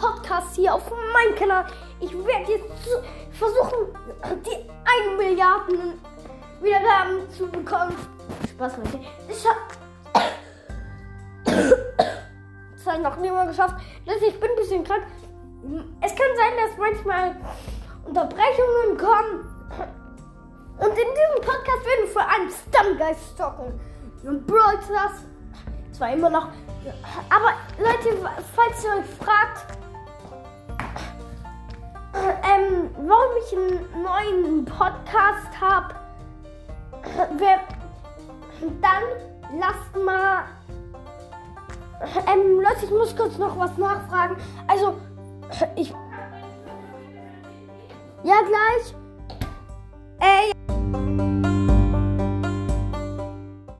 Podcast hier auf meinem Kanal. Ich werde jetzt versuchen, die 1 Milliarden Wiedergaben zu bekommen. Spaß, Leute. Ich habe es noch nie mal geschafft. Ich bin ein bisschen krank. Es kann sein, dass manchmal Unterbrechungen kommen. Und in diesem Podcast werden wir vor allem Stammgeist zocken. Und Brawl Stars. Zwar immer noch. Aber Leute, falls ihr euch fragt, ähm, warum ich einen neuen Podcast habe, dann lasst mal. Ähm, Leute, ich muss kurz noch was nachfragen. Also, ich. Ja, gleich.